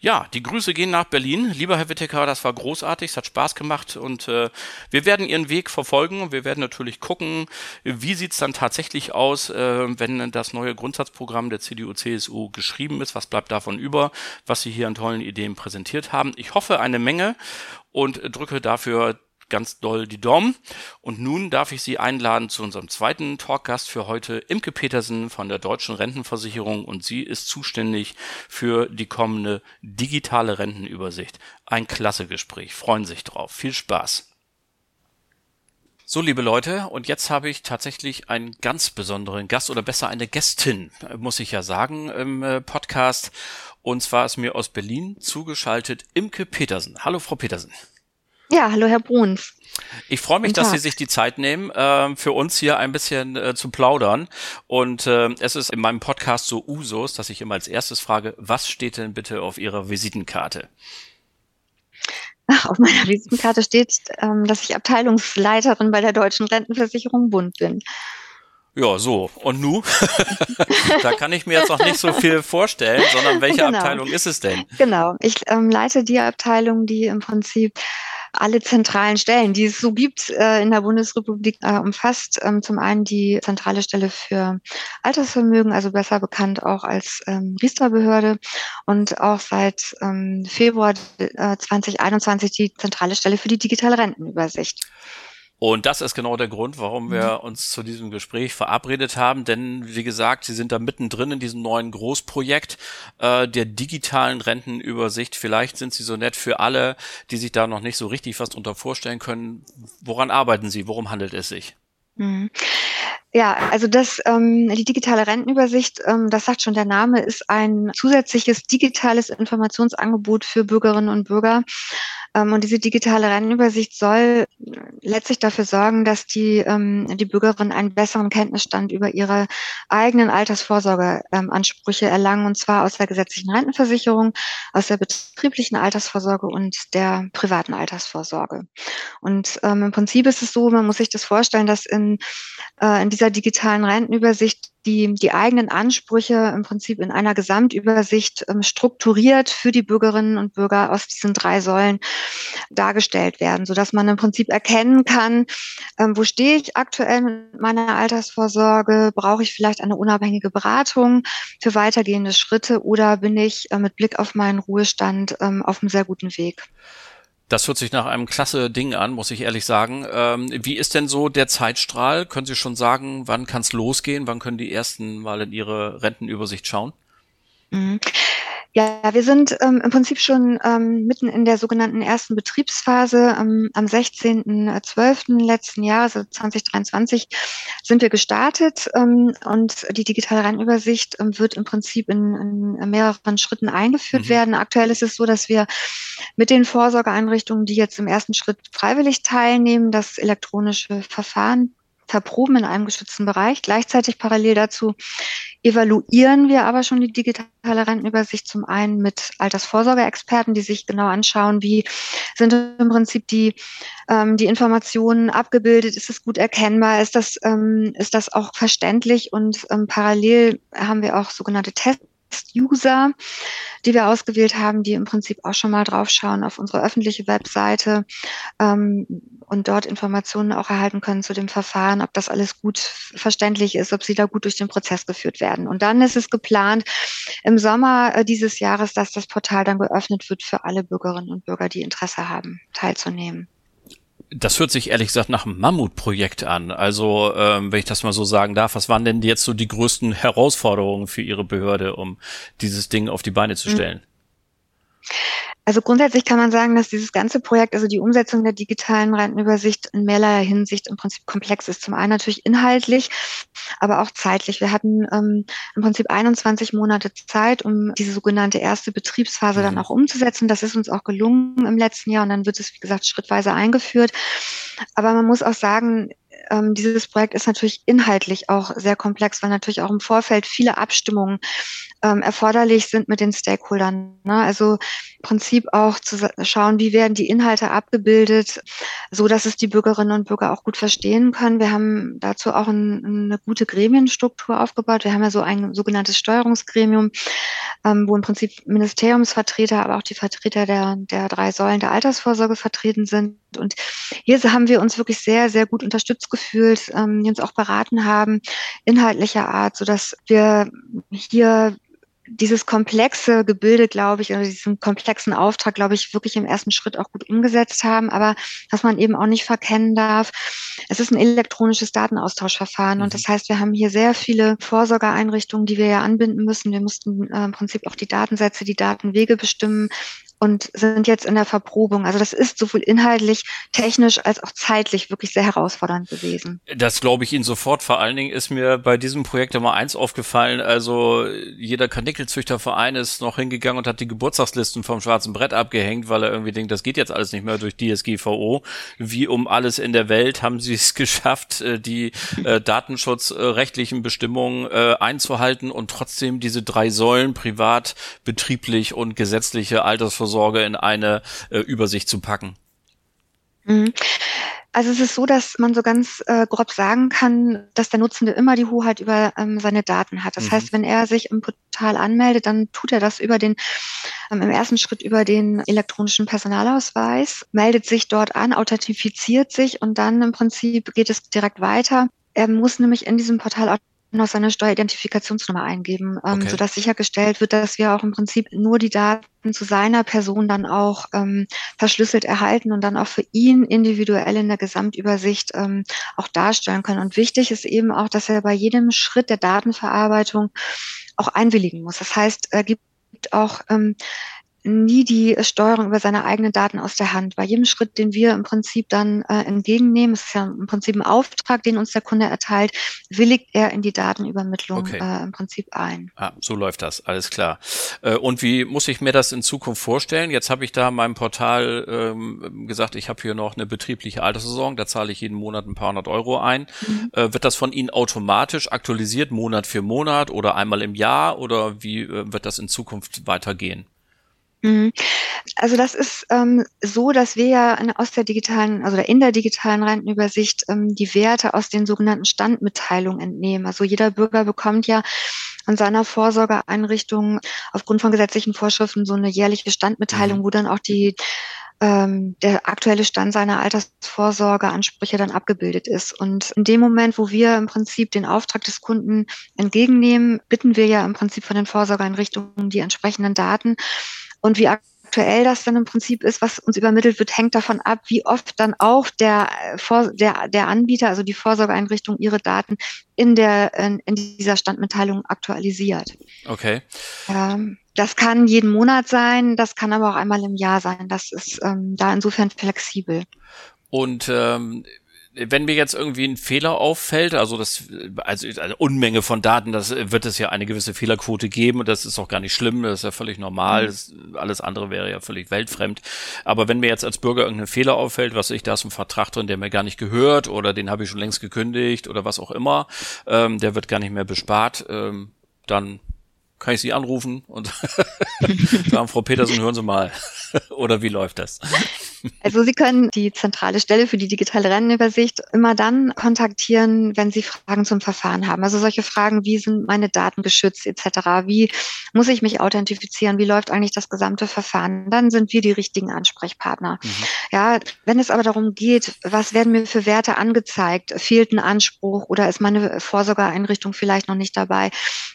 Ja, die Grüße gehen nach Berlin. Lieber Herr Wittecker, das war großartig, es hat Spaß gemacht und äh, wir werden Ihren Weg verfolgen wir werden natürlich gucken, wie sieht's dann tatsächlich aus, äh, wenn das neue Grundsatzprogramm der CDU-CSU geschrieben ist. Was bleibt davon über, was Sie hier an tollen Ideen präsentiert haben? Ich hoffe eine Menge und drücke dafür ganz doll die Daumen. Und nun darf ich Sie einladen zu unserem zweiten Talkgast für heute, Imke Petersen von der Deutschen Rentenversicherung und sie ist zuständig für die kommende digitale Rentenübersicht. Ein klasse Gespräch, freuen sich drauf. Viel Spaß. So, liebe Leute, und jetzt habe ich tatsächlich einen ganz besonderen Gast oder besser eine Gästin, muss ich ja sagen, im äh, Podcast. Und zwar ist mir aus Berlin zugeschaltet Imke Petersen. Hallo, Frau Petersen. Ja, hallo Herr Bruns. Ich freue mich, dass Sie sich die Zeit nehmen, äh, für uns hier ein bisschen äh, zu plaudern. Und äh, es ist in meinem Podcast so Usus, dass ich immer als erstes frage, was steht denn bitte auf Ihrer Visitenkarte? Ach, auf meiner Visitenkarte steht, ähm, dass ich Abteilungsleiterin bei der Deutschen Rentenversicherung Bund bin. Ja, so. Und nu? [laughs] da kann ich mir jetzt noch nicht so viel vorstellen, sondern welche genau. Abteilung ist es denn? Genau. Ich ähm, leite die Abteilung, die im Prinzip alle zentralen Stellen, die es so gibt äh, in der Bundesrepublik, äh, umfasst. Ähm, zum einen die zentrale Stelle für Altersvermögen, also besser bekannt auch als ähm, Riester-Behörde und auch seit ähm, Februar äh, 2021 die zentrale Stelle für die digitale Rentenübersicht. Und das ist genau der Grund, warum wir mhm. uns zu diesem Gespräch verabredet haben. Denn, wie gesagt, Sie sind da mittendrin in diesem neuen Großprojekt äh, der digitalen Rentenübersicht. Vielleicht sind Sie so nett für alle, die sich da noch nicht so richtig was drunter vorstellen können. Woran arbeiten Sie? Worum handelt es sich? Mhm. Ja, also das, ähm, die digitale Rentenübersicht, ähm, das sagt schon der Name, ist ein zusätzliches digitales Informationsangebot für Bürgerinnen und Bürger ähm, und diese digitale Rennübersicht soll letztlich dafür sorgen, dass die, ähm, die Bürgerinnen einen besseren Kenntnisstand über ihre eigenen Altersvorsorgeansprüche erlangen, und zwar aus der gesetzlichen Rentenversicherung, aus der betrieblichen Altersvorsorge und der privaten Altersvorsorge. Und ähm, im Prinzip ist es so, man muss sich das vorstellen, dass in, äh, in dieser digitalen Rentenübersicht die, die eigenen Ansprüche im Prinzip in einer Gesamtübersicht ähm, strukturiert für die Bürgerinnen und Bürger aus diesen drei Säulen dargestellt werden, so dass man im Prinzip erkennen kann, ähm, wo stehe ich aktuell mit meiner Altersvorsorge, brauche ich vielleicht eine unabhängige Beratung für weitergehende Schritte oder bin ich äh, mit Blick auf meinen Ruhestand ähm, auf einem sehr guten Weg. Das hört sich nach einem klasse Ding an, muss ich ehrlich sagen. Ähm, wie ist denn so der Zeitstrahl? Können Sie schon sagen, wann kann es losgehen? Wann können die ersten mal in Ihre Rentenübersicht schauen? Mhm. Ja, wir sind ähm, im Prinzip schon ähm, mitten in der sogenannten ersten Betriebsphase. Ähm, am 16.12. letzten Jahres, also 2023, sind wir gestartet ähm, und die digitale Reinübersicht ähm, wird im Prinzip in, in mehreren Schritten eingeführt mhm. werden. Aktuell ist es so, dass wir mit den Vorsorgeeinrichtungen, die jetzt im ersten Schritt freiwillig teilnehmen, das elektronische Verfahren verproben in einem geschützten Bereich. Gleichzeitig parallel dazu evaluieren wir aber schon die digitale Rentenübersicht zum einen mit Altersvorsorgeexperten, die sich genau anschauen, wie sind im Prinzip die, ähm, die Informationen abgebildet, ist es gut erkennbar, ist das, ähm, ist das auch verständlich und ähm, parallel haben wir auch sogenannte Tests User, die wir ausgewählt haben, die im Prinzip auch schon mal draufschauen auf unsere öffentliche Webseite ähm, und dort Informationen auch erhalten können zu dem Verfahren, ob das alles gut verständlich ist, ob sie da gut durch den Prozess geführt werden. Und dann ist es geplant im Sommer äh, dieses Jahres, dass das Portal dann geöffnet wird für alle Bürgerinnen und Bürger, die Interesse haben, teilzunehmen das hört sich ehrlich gesagt nach einem Mammutprojekt an. Also, ähm, wenn ich das mal so sagen darf, was waren denn jetzt so die größten Herausforderungen für Ihre Behörde, um dieses Ding auf die Beine zu hm. stellen? Also grundsätzlich kann man sagen, dass dieses ganze Projekt, also die Umsetzung der digitalen Rentenübersicht in mehrerlei Hinsicht im Prinzip komplex ist. Zum einen natürlich inhaltlich, aber auch zeitlich. Wir hatten ähm, im Prinzip 21 Monate Zeit, um diese sogenannte erste Betriebsphase dann mhm. auch umzusetzen. Das ist uns auch gelungen im letzten Jahr und dann wird es, wie gesagt, schrittweise eingeführt. Aber man muss auch sagen, ähm, dieses Projekt ist natürlich inhaltlich auch sehr komplex, weil natürlich auch im Vorfeld viele Abstimmungen ähm, erforderlich sind mit den Stakeholdern. Ne? Also im Prinzip auch zu schauen, wie werden die Inhalte abgebildet, so dass es die Bürgerinnen und Bürger auch gut verstehen können. Wir haben dazu auch ein, eine gute Gremienstruktur aufgebaut. Wir haben ja so ein sogenanntes Steuerungsgremium, ähm, wo im Prinzip Ministeriumsvertreter, aber auch die Vertreter der, der drei Säulen der Altersvorsorge vertreten sind. Und hier haben wir uns wirklich sehr, sehr gut unterstützt gefühlt, ähm, die uns auch beraten haben, inhaltlicher Art, so dass wir hier dieses komplexe Gebilde, glaube ich, oder diesen komplexen Auftrag, glaube ich, wirklich im ersten Schritt auch gut umgesetzt haben. Aber was man eben auch nicht verkennen darf, es ist ein elektronisches Datenaustauschverfahren. Mhm. Und das heißt, wir haben hier sehr viele Vorsorgeeinrichtungen, die wir ja anbinden müssen. Wir mussten äh, im Prinzip auch die Datensätze, die Datenwege bestimmen und sind jetzt in der Verprobung. Also das ist sowohl inhaltlich, technisch als auch zeitlich wirklich sehr herausfordernd gewesen. Das glaube ich Ihnen sofort. Vor allen Dingen ist mir bei diesem Projekt immer eins aufgefallen. Also jeder Karnickelzüchterverein ist noch hingegangen und hat die Geburtstagslisten vom schwarzen Brett abgehängt, weil er irgendwie denkt, das geht jetzt alles nicht mehr durch DSGVO. Wie um alles in der Welt haben sie es [laughs] geschafft, äh, die äh, datenschutzrechtlichen Bestimmungen äh, einzuhalten und trotzdem diese drei Säulen privat, betrieblich und gesetzliche Altersvorsorge in eine äh, Übersicht zu packen. Mhm. Also es ist so, dass man so ganz äh, grob sagen kann, dass der Nutzende immer die Hoheit über ähm, seine Daten hat. Das mhm. heißt, wenn er sich im Portal anmeldet, dann tut er das über den ähm, im ersten Schritt über den elektronischen Personalausweis, meldet sich dort an, authentifiziert sich und dann im Prinzip geht es direkt weiter. Er muss nämlich in diesem Portal auch noch seine Steueridentifikationsnummer eingeben, ähm, okay. sodass sichergestellt wird, dass wir auch im Prinzip nur die Daten zu seiner Person dann auch ähm, verschlüsselt erhalten und dann auch für ihn individuell in der Gesamtübersicht ähm, auch darstellen können. Und wichtig ist eben auch, dass er bei jedem Schritt der Datenverarbeitung auch einwilligen muss. Das heißt, er gibt auch ähm, nie die Steuerung über seine eigenen Daten aus der Hand. Bei jedem Schritt, den wir im Prinzip dann äh, entgegennehmen, es ist ja im Prinzip ein Auftrag, den uns der Kunde erteilt, willigt er in die Datenübermittlung okay. äh, im Prinzip ein. Ah, so läuft das, alles klar. Äh, und wie muss ich mir das in Zukunft vorstellen? Jetzt habe ich da in meinem Portal ähm, gesagt, ich habe hier noch eine betriebliche Alterssaison, da zahle ich jeden Monat ein paar hundert Euro ein. Mhm. Äh, wird das von Ihnen automatisch aktualisiert, Monat für Monat oder einmal im Jahr oder wie äh, wird das in Zukunft weitergehen? Mhm. Also das ist ähm, so, dass wir ja aus der digitalen, also in der digitalen Rentenübersicht ähm, die Werte aus den sogenannten Standmitteilungen entnehmen. Also jeder Bürger bekommt ja an seiner Vorsorgeeinrichtung aufgrund von gesetzlichen Vorschriften so eine jährliche Standmitteilung, mhm. wo dann auch die ähm, der aktuelle Stand seiner Altersvorsorgeansprüche dann abgebildet ist. Und in dem Moment, wo wir im Prinzip den Auftrag des Kunden entgegennehmen, bitten wir ja im Prinzip von den Vorsorgeeinrichtungen die entsprechenden Daten. Und wie aktuell das dann im Prinzip ist, was uns übermittelt wird, hängt davon ab, wie oft dann auch der, äh, der, der Anbieter, also die Vorsorgeeinrichtung, ihre Daten in, der, in, in dieser Standmitteilung aktualisiert. Okay. Ähm, das kann jeden Monat sein, das kann aber auch einmal im Jahr sein. Das ist ähm, da insofern flexibel. Und ähm, wenn mir jetzt irgendwie ein Fehler auffällt, also das, also eine Unmenge von Daten, das wird es ja eine gewisse Fehlerquote geben und das ist auch gar nicht schlimm, das ist ja völlig normal, mhm. das, alles andere wäre ja völlig weltfremd. Aber wenn mir jetzt als Bürger irgendein Fehler auffällt, was ich, da ist ein Vertrag drin, der mir gar nicht gehört oder den habe ich schon längst gekündigt oder was auch immer, ähm, der wird gar nicht mehr bespart, ähm, dann kann ich Sie anrufen und [laughs] sagen, Frau Petersen, hören Sie mal. [laughs] Oder wie läuft das? Also Sie können die zentrale Stelle für die digitale Rentenübersicht immer dann kontaktieren, wenn Sie Fragen zum Verfahren haben. Also solche Fragen, wie sind meine Daten geschützt etc., wie muss ich mich authentifizieren, wie läuft eigentlich das gesamte Verfahren, dann sind wir die richtigen Ansprechpartner. Mhm. Ja, wenn es aber darum geht, was werden mir für Werte angezeigt, fehlt ein Anspruch oder ist meine Vorsorgeeinrichtung vielleicht noch nicht dabei,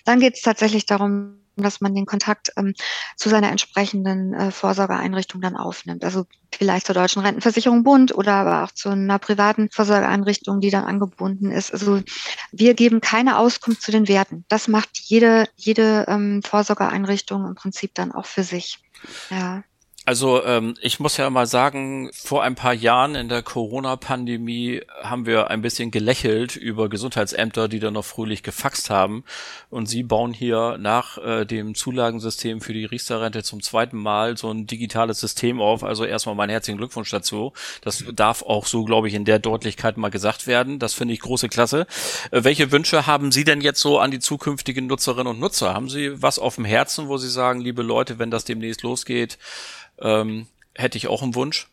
dann geht es tatsächlich darum, dass man den Kontakt ähm, zu seiner entsprechenden äh, Vorsorgeeinrichtung dann aufnimmt. Also vielleicht zur Deutschen Rentenversicherung Bund oder aber auch zu einer privaten Vorsorgeeinrichtung, die dann angebunden ist. Also wir geben keine Auskunft zu den Werten. Das macht jede, jede ähm, Vorsorgeeinrichtung im Prinzip dann auch für sich. Ja. Also ähm, ich muss ja mal sagen, vor ein paar Jahren in der Corona-Pandemie haben wir ein bisschen gelächelt über Gesundheitsämter, die dann noch fröhlich gefaxt haben. Und sie bauen hier nach äh, dem Zulagensystem für die Riester-Rente zum zweiten Mal so ein digitales System auf. Also erstmal meinen herzlichen Glückwunsch dazu. Das darf auch so, glaube ich, in der Deutlichkeit mal gesagt werden. Das finde ich große Klasse. Äh, welche Wünsche haben Sie denn jetzt so an die zukünftigen Nutzerinnen und Nutzer? Haben Sie was auf dem Herzen, wo Sie sagen, liebe Leute, wenn das demnächst losgeht, ähm, hätte ich auch einen Wunsch.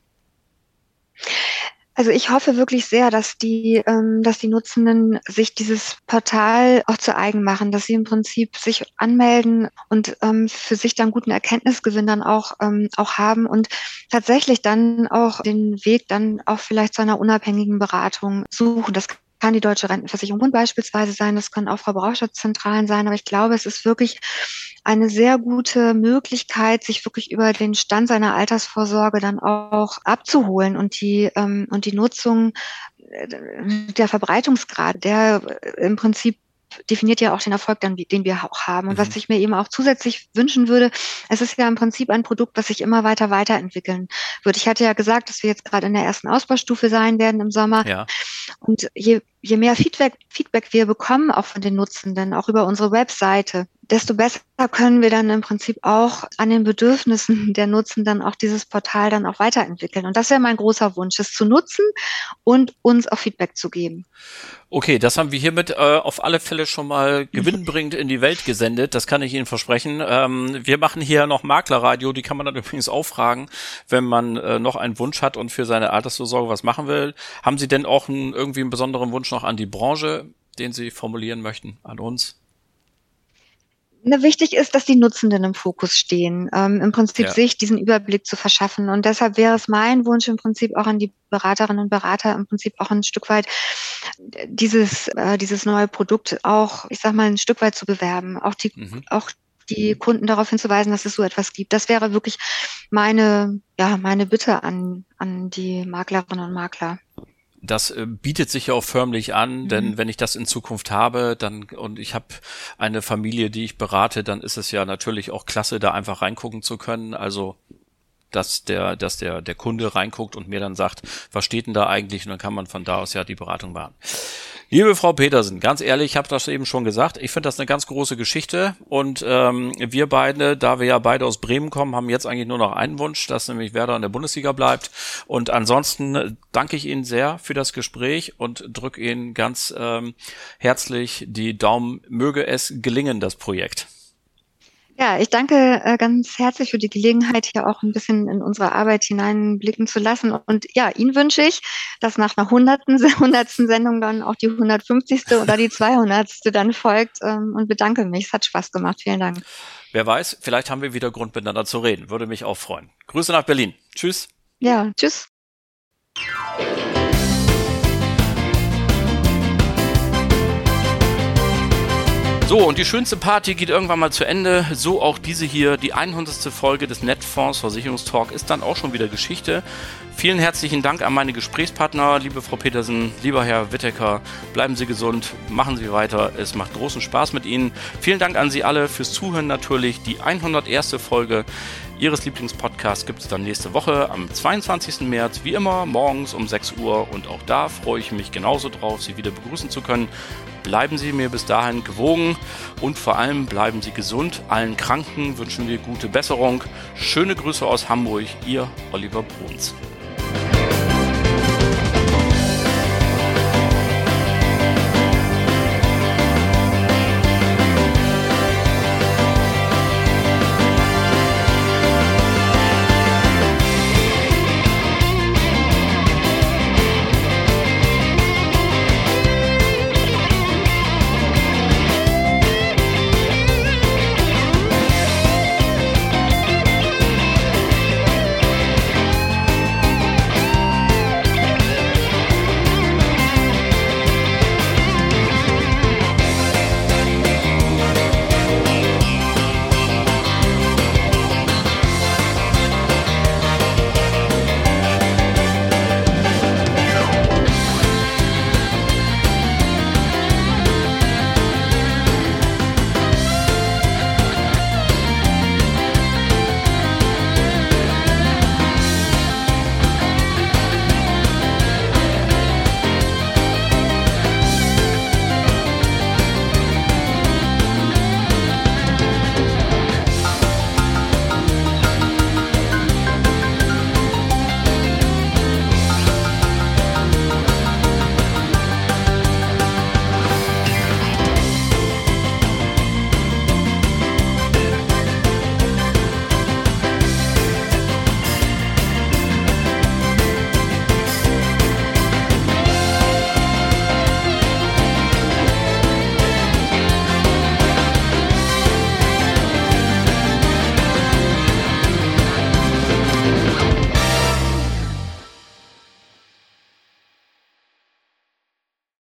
Also ich hoffe wirklich sehr, dass die, ähm, dass die Nutzenden sich dieses Portal auch zu eigen machen, dass sie im Prinzip sich anmelden und ähm, für sich dann guten Erkenntnisgewinn dann auch, ähm, auch haben und tatsächlich dann auch den Weg dann auch vielleicht zu einer unabhängigen Beratung suchen. Das kann die Deutsche Rentenversicherung Bund beispielsweise sein, das können auch Verbraucherzentralen sein, aber ich glaube, es ist wirklich eine sehr gute Möglichkeit, sich wirklich über den Stand seiner Altersvorsorge dann auch abzuholen und die, ähm, und die Nutzung, äh, der Verbreitungsgrad, der im Prinzip definiert ja auch den Erfolg, dann, den wir auch haben. Und mhm. was ich mir eben auch zusätzlich wünschen würde, es ist ja im Prinzip ein Produkt, was sich immer weiter weiterentwickeln wird. Ich hatte ja gesagt, dass wir jetzt gerade in der ersten Ausbaustufe sein werden im Sommer. Ja. Und je, je mehr Feedback, Feedback wir bekommen, auch von den Nutzenden, auch über unsere Webseite, desto besser können wir dann im Prinzip auch an den Bedürfnissen der Nutzenden auch dieses Portal dann auch weiterentwickeln. Und das wäre mein großer Wunsch, es zu nutzen und uns auch Feedback zu geben. Okay, das haben wir hiermit äh, auf alle Fälle schon mal [laughs] gewinnbringend in die Welt gesendet. Das kann ich Ihnen versprechen. Ähm, wir machen hier noch Maklerradio. Die kann man dann [laughs] übrigens auch fragen, wenn man äh, noch einen Wunsch hat und für seine Altersvorsorge was machen will. Haben Sie denn auch einen, irgendwie einen besonderen Wunsch noch an die Branche, den Sie formulieren möchten, an uns? Na, wichtig ist, dass die Nutzenden im Fokus stehen, ähm, im Prinzip ja. sich diesen Überblick zu verschaffen. Und deshalb wäre es mein Wunsch im Prinzip auch an die Beraterinnen und Berater im Prinzip auch ein Stück weit dieses, äh, dieses neue Produkt auch, ich sag mal, ein Stück weit zu bewerben, auch die, mhm. auch die Kunden darauf hinzuweisen, dass es so etwas gibt. Das wäre wirklich meine, ja, meine Bitte an, an die Maklerinnen und Makler das äh, bietet sich ja auch förmlich an, mhm. denn wenn ich das in Zukunft habe, dann und ich habe eine Familie, die ich berate, dann ist es ja natürlich auch klasse, da einfach reingucken zu können. Also dass der, dass der, der Kunde reinguckt und mir dann sagt, was steht denn da eigentlich? Und dann kann man von da aus ja die Beratung machen. Liebe Frau Petersen, ganz ehrlich, ich habe das eben schon gesagt, ich finde das eine ganz große Geschichte und ähm, wir beide, da wir ja beide aus Bremen kommen, haben jetzt eigentlich nur noch einen Wunsch, dass nämlich Werder in der Bundesliga bleibt und ansonsten danke ich Ihnen sehr für das Gespräch und drücke Ihnen ganz ähm, herzlich die Daumen, möge es gelingen, das Projekt. Ja, ich danke äh, ganz herzlich für die Gelegenheit, hier auch ein bisschen in unsere Arbeit hineinblicken zu lassen. Und ja, Ihnen wünsche ich, dass nach einer hunderten, [laughs] hundertsten Sendung dann auch die 150. oder die 200. dann folgt ähm, und bedanke mich. Es hat Spaß gemacht. Vielen Dank. Wer weiß, vielleicht haben wir wieder Grund miteinander zu reden. Würde mich auch freuen. Grüße nach Berlin. Tschüss. Ja, tschüss. So, und die schönste Party geht irgendwann mal zu Ende. So auch diese hier, die 100. Folge des Netfonds Versicherungstalk ist dann auch schon wieder Geschichte. Vielen herzlichen Dank an meine Gesprächspartner, liebe Frau Petersen, lieber Herr Wittecker. Bleiben Sie gesund, machen Sie weiter. Es macht großen Spaß mit Ihnen. Vielen Dank an Sie alle fürs Zuhören natürlich. Die 101. Folge Ihres Lieblingspodcasts gibt es dann nächste Woche am 22. März, wie immer morgens um 6 Uhr. Und auch da freue ich mich genauso drauf, Sie wieder begrüßen zu können. Bleiben Sie mir bis dahin gewogen und vor allem bleiben Sie gesund. Allen Kranken wünschen wir gute Besserung. Schöne Grüße aus Hamburg, Ihr Oliver Bruns.